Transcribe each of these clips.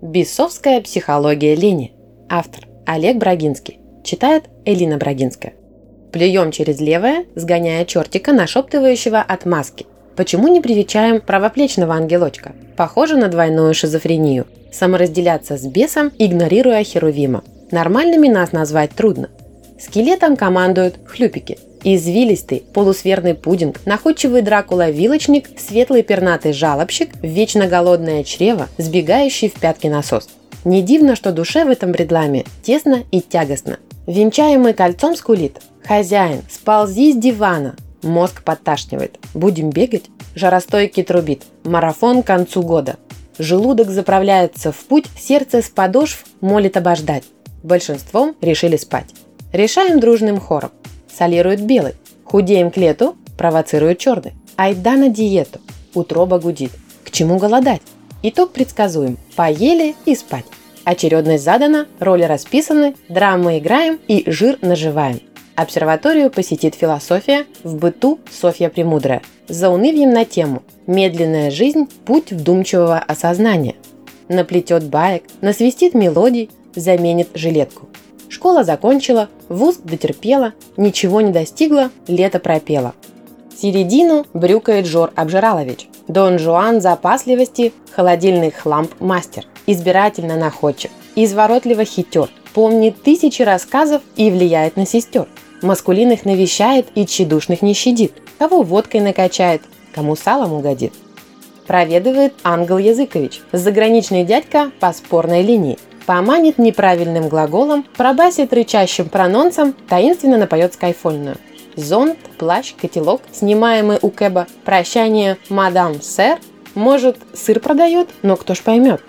Бесовская психология лени. Автор Олег Брагинский. Читает Элина Брагинская. Плюем через левое, сгоняя чертика, нашептывающего от маски. Почему не привечаем правоплечного ангелочка? Похоже на двойную шизофрению. Саморазделяться с бесом, игнорируя херувима. Нормальными нас назвать трудно. Скелетом командуют хлюпики. Извилистый, полусферный пудинг, находчивый Дракула-вилочник, светлый пернатый жалобщик, вечно голодное чрево, сбегающий в пятки насос. Не дивно, что душе в этом бредламе тесно и тягостно. Венчаемый кольцом скулит. «Хозяин, сползи с дивана!» Мозг подташнивает. «Будем бегать?» Жаростойкий трубит. Марафон к концу года. Желудок заправляется в путь, сердце с подошв молит обождать. Большинством решили спать. Решаем дружным хором. Солирует белый. Худеем к лету, провоцирует черный. Айда на диету. Утроба гудит. К чему голодать? Итог предсказуем. Поели и спать. Очередность задана, роли расписаны, драмы играем и жир наживаем. Обсерваторию посетит философия, в быту Софья Премудрая. За унывьем на тему «Медленная жизнь – путь вдумчивого осознания». Наплетет баек, насвистит мелодий, заменит жилетку. Школа закончила, вуз дотерпела, ничего не достигла, лето пропела. Середину брюкает Жор Обжиралович. Дон Жуан запасливости, холодильный хламп мастер. Избирательно находчив, изворотливо хитер, помнит тысячи рассказов и влияет на сестер. Маскулинных навещает и тщедушных не щадит. Кого водкой накачает, кому салом угодит. Проведывает Ангел Языкович, заграничный дядька по спорной линии поманит неправильным глаголом, пробасит рычащим прононсом, таинственно напоет скайфольную. Зонт, плащ, котелок, снимаемый у Кэба, прощание «Мадам, сэр», может, сыр продает, но кто ж поймет.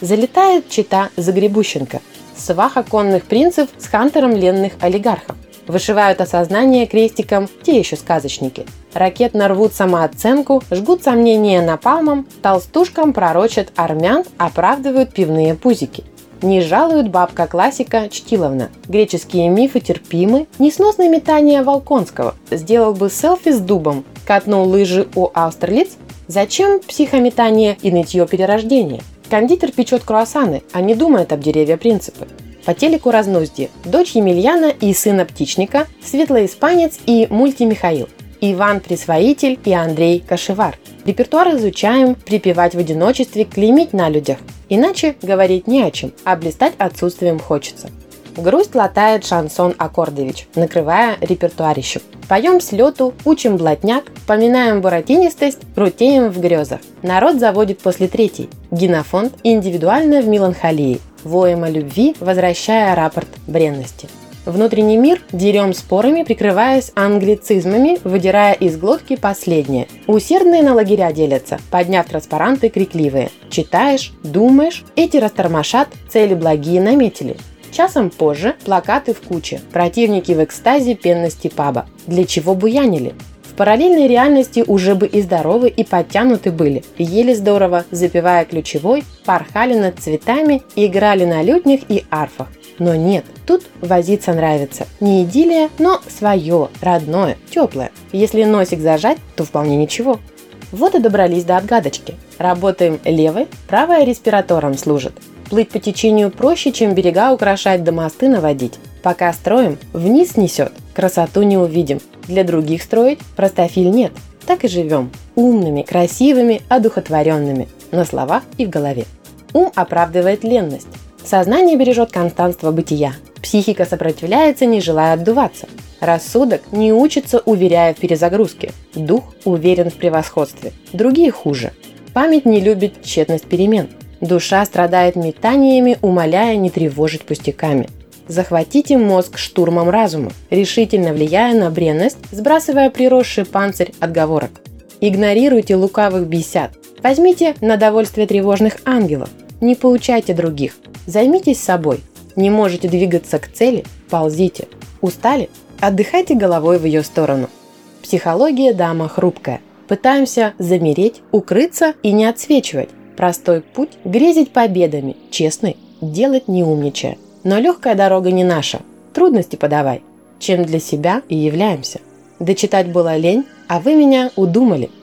Залетает чита Загребущенко, сваха конных принцев с хантером ленных олигархов. Вышивают осознание крестиком те еще сказочники. Ракетно рвут самооценку, жгут сомнения напалмом, толстушкам пророчат армян, оправдывают пивные пузики. Не жалует бабка-классика Чтиловна. Греческие мифы терпимы. Несносное метание Волконского. Сделал бы селфи с дубом. Катнул лыжи у Аустерлиц. Зачем психометание и нытье перерождения? Кондитер печет круассаны, а не думает об деревья принципы. По телеку разнузди. Дочь Емельяна и сына птичника, светлоиспанец и мультимихаил. Иван Присвоитель и Андрей Кашевар. Репертуар изучаем, припевать в одиночестве, клеймить на людях. Иначе говорить не о чем, а блистать отсутствием хочется. Грусть латает шансон Аккордович, накрывая репертуарищу. Поем с лету, учим блатняк, поминаем буратинистость, крутеем в грезах. Народ заводит после третьей. Генофонд индивидуально в меланхолии. Воем о любви, возвращая рапорт бренности. Внутренний мир дерем спорами, прикрываясь англицизмами, выдирая из глотки последнее. Усердные на лагеря делятся, подняв транспаранты крикливые. Читаешь, думаешь, эти растормошат, цели благие наметили. Часом позже плакаты в куче, противники в экстазе пенности паба. Для чего буянили? В параллельной реальности уже бы и здоровы, и подтянуты были. Ели здорово, запивая ключевой, порхали над цветами, играли на лютнях и арфах. Но нет, тут возиться нравится. Не идиллия, но свое, родное, теплое. Если носик зажать, то вполне ничего. Вот и добрались до отгадочки. Работаем левой, правая респиратором служит. Плыть по течению проще, чем берега украшать да мосты наводить. Пока строим, вниз несет, красоту не увидим. Для других строить простофиль нет. Так и живем. Умными, красивыми, одухотворенными. На словах и в голове. Ум оправдывает ленность. Сознание бережет констанство бытия. Психика сопротивляется, не желая отдуваться. Рассудок не учится, уверяя в перезагрузке. Дух уверен в превосходстве. Другие хуже. Память не любит тщетность перемен. Душа страдает метаниями, умоляя не тревожить пустяками. Захватите мозг штурмом разума, решительно влияя на бренность, сбрасывая приросший панцирь отговорок. Игнорируйте лукавых бесят. Возьмите на довольствие тревожных ангелов. Не получайте других. Займитесь собой. Не можете двигаться к цели – ползите. Устали? Отдыхайте головой в ее сторону. Психология дама хрупкая. Пытаемся замереть, укрыться и не отсвечивать. Простой путь – грезить победами, честный – делать не умничая. Но легкая дорога не наша. Трудности подавай. Чем для себя и являемся. Дочитать была лень, а вы меня удумали –